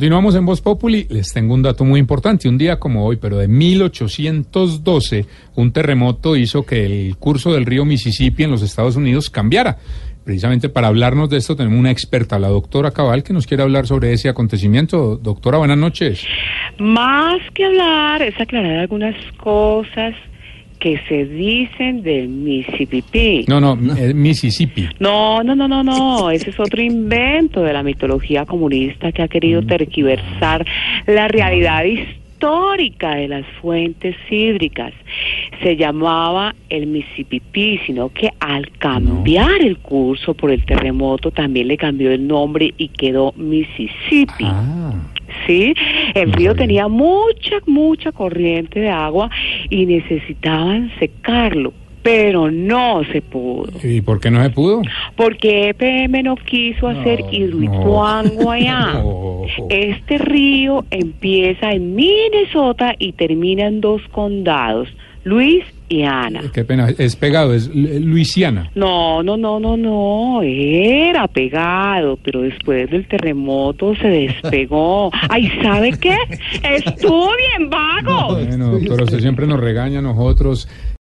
Continuamos en Voz Populi. Les tengo un dato muy importante. Un día como hoy, pero de 1812, un terremoto hizo que el curso del río Mississippi en los Estados Unidos cambiara. Precisamente para hablarnos de esto tenemos una experta, la doctora Cabal, que nos quiere hablar sobre ese acontecimiento. Doctora, buenas noches. Más que hablar, es aclarar algunas cosas que se dicen del Mississippi. No, no, Mississippi. No, no, no, no, no. Ese es otro invento de la mitología comunista que ha querido tergiversar la realidad histórica de las fuentes hídricas. Se llamaba el Mississippi, sino que al cambiar el curso por el terremoto también le cambió el nombre y quedó Mississippi. Ah. ¿sí? El río tenía mucha, mucha corriente de agua y necesitaban secarlo, pero no se pudo. ¿Y por qué no se pudo? Porque EPM no quiso hacer No. No. Este río empieza en Minnesota y termina en dos condados, Luis y Ana. Qué pena, es pegado, es Lu- Luisiana. No, no, no, no, no, era pegado, pero después del terremoto se despegó. Ay, ¿sabe qué? Estuvo bien vago. Bueno, doctora, usted siempre nos regaña a nosotros.